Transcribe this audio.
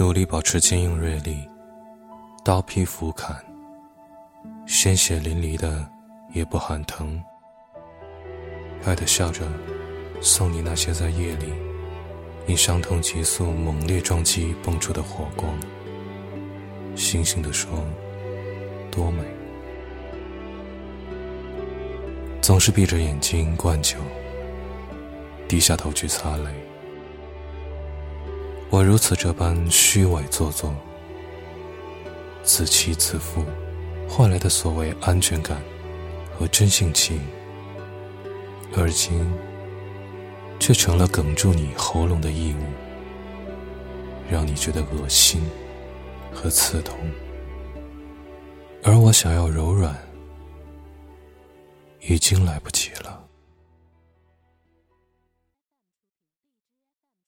努力保持坚硬锐利，刀劈斧砍，鲜血淋漓的也不喊疼。爱的笑着，送你那些在夜里因伤痛急速猛烈撞击蹦出的火光。星星的说：“多美。”总是闭着眼睛灌酒，低下头去擦泪。我如此这般虚伪做作，自欺自负，换来的所谓安全感和真性情，而今却成了哽住你喉咙的异物，让你觉得恶心和刺痛。而我想要柔软，已经来不及了。